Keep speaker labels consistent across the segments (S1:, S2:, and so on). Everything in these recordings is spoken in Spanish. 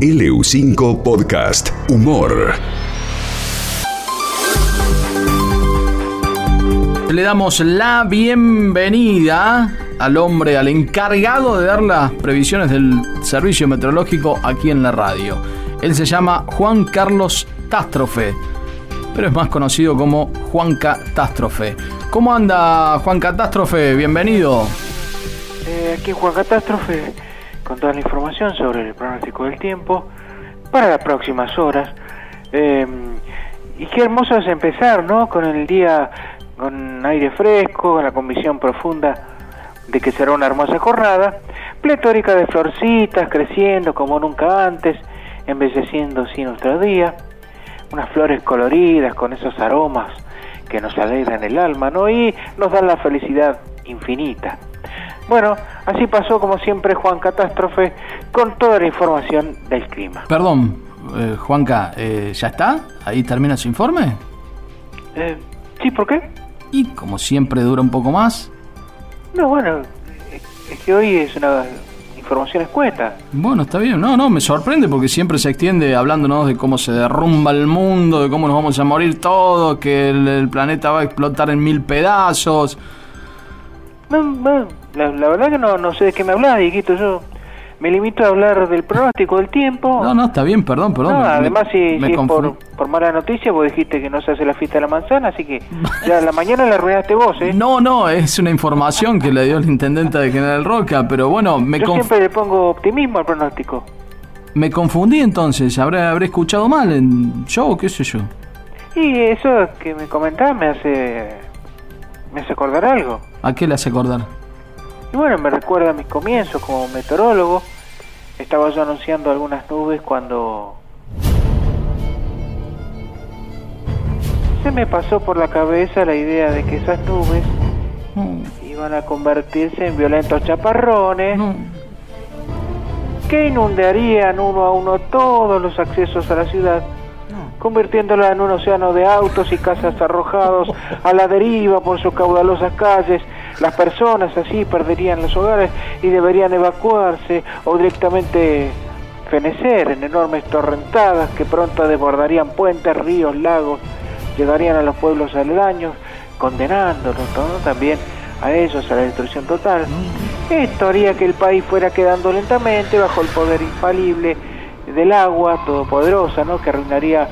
S1: LU5 Podcast Humor.
S2: Le damos la bienvenida al hombre, al encargado de dar las previsiones del servicio meteorológico aquí en la radio. Él se llama Juan Carlos Tástrofe, pero es más conocido como Juan Catástrofe. ¿Cómo anda Juan Catástrofe? Bienvenido.
S3: Eh, aquí Juan Catástrofe con toda la información sobre el pronóstico del tiempo para las próximas horas. Eh, y qué hermoso es empezar, ¿no? Con el día con aire fresco, con la convicción profunda de que será una hermosa jornada, pletórica de florcitas creciendo como nunca antes, embelleciendo así nuestro día, unas flores coloridas con esos aromas que nos alegran el alma, ¿no? Y nos dan la felicidad infinita. Bueno, así pasó como siempre Juan Catástrofe con toda la información del clima.
S2: Perdón, eh, Juanca, eh, ¿ya está? ¿Ahí termina su informe?
S3: Eh, ¿Sí? ¿Por qué?
S2: Y como siempre dura un poco más.
S3: No, bueno, es que hoy es una información escueta.
S2: Bueno, está bien. No, no, me sorprende porque siempre se extiende hablándonos de cómo se derrumba el mundo, de cómo nos vamos a morir todos, que el, el planeta va a explotar en mil pedazos.
S3: La, la verdad que no, no sé de qué me hablas, Dieguito. Yo me limito a hablar del pronóstico del tiempo.
S2: No, no, está bien, perdón, perdón.
S3: No,
S2: me-
S3: además, si,
S2: me
S3: si es por, por mala noticia, vos dijiste que no se hace la fiesta de la manzana, así que ya la mañana la arruinaste vos, ¿eh?
S2: No, no, es una información que le dio el intendente de General Roca, pero bueno, me,
S3: Yo siempre le pongo optimismo al pronóstico.
S2: me confundí entonces. ¿Habré, habré escuchado mal en yo o qué sé yo?
S3: Y eso que me comentás me hace, me hace acordar algo.
S2: ¿A qué le hace acordar?
S3: Y bueno, me recuerda a mis comienzos como meteorólogo. Estaba yo anunciando algunas nubes cuando se me pasó por la cabeza la idea de que esas nubes iban a convertirse en violentos chaparrones que inundarían uno a uno todos los accesos a la ciudad, convirtiéndola en un océano de autos y casas arrojados a la deriva por sus caudalosas calles. Las personas así perderían los hogares y deberían evacuarse o directamente fenecer en enormes torrentadas que pronto desbordarían puentes, ríos, lagos, llegarían a los pueblos aledaños, condenándolos ¿no? también a ellos a la destrucción total. Esto haría que el país fuera quedando lentamente bajo el poder infalible del agua todopoderosa, ¿no? que arruinaría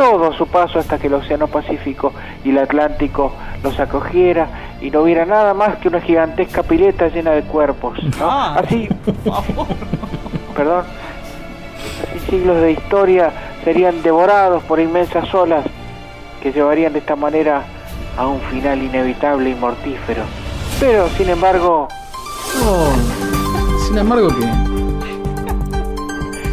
S3: todo a su paso hasta que el Océano Pacífico y el Atlántico los acogiera y no hubiera nada más que una gigantesca pileta llena de cuerpos. ¿no?
S2: Ah,
S3: Así, perdón, así siglos de historia serían devorados por inmensas olas que llevarían de esta manera a un final inevitable y mortífero. Pero, sin embargo,
S2: Oh, Sin embargo, ¿qué?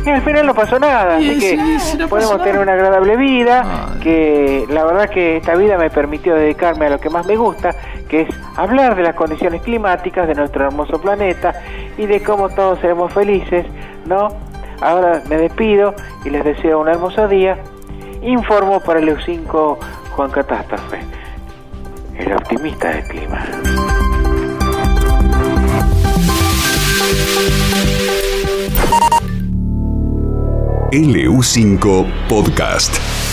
S3: Y al final no pasó nada,
S2: Sí,
S3: así que
S2: sí, sí, no
S3: podemos tener
S2: nada.
S3: una agradable vida,
S2: Ay.
S3: que la verdad que esta vida me permitió dedicarme a lo que más me gusta, que es hablar de las condiciones climáticas de nuestro hermoso planeta y de cómo todos seremos felices, ¿no? Ahora me despido y les deseo un hermoso día. Informo para el EU5 Juan Catástrofe, el optimista del clima.
S1: LU5 Podcast.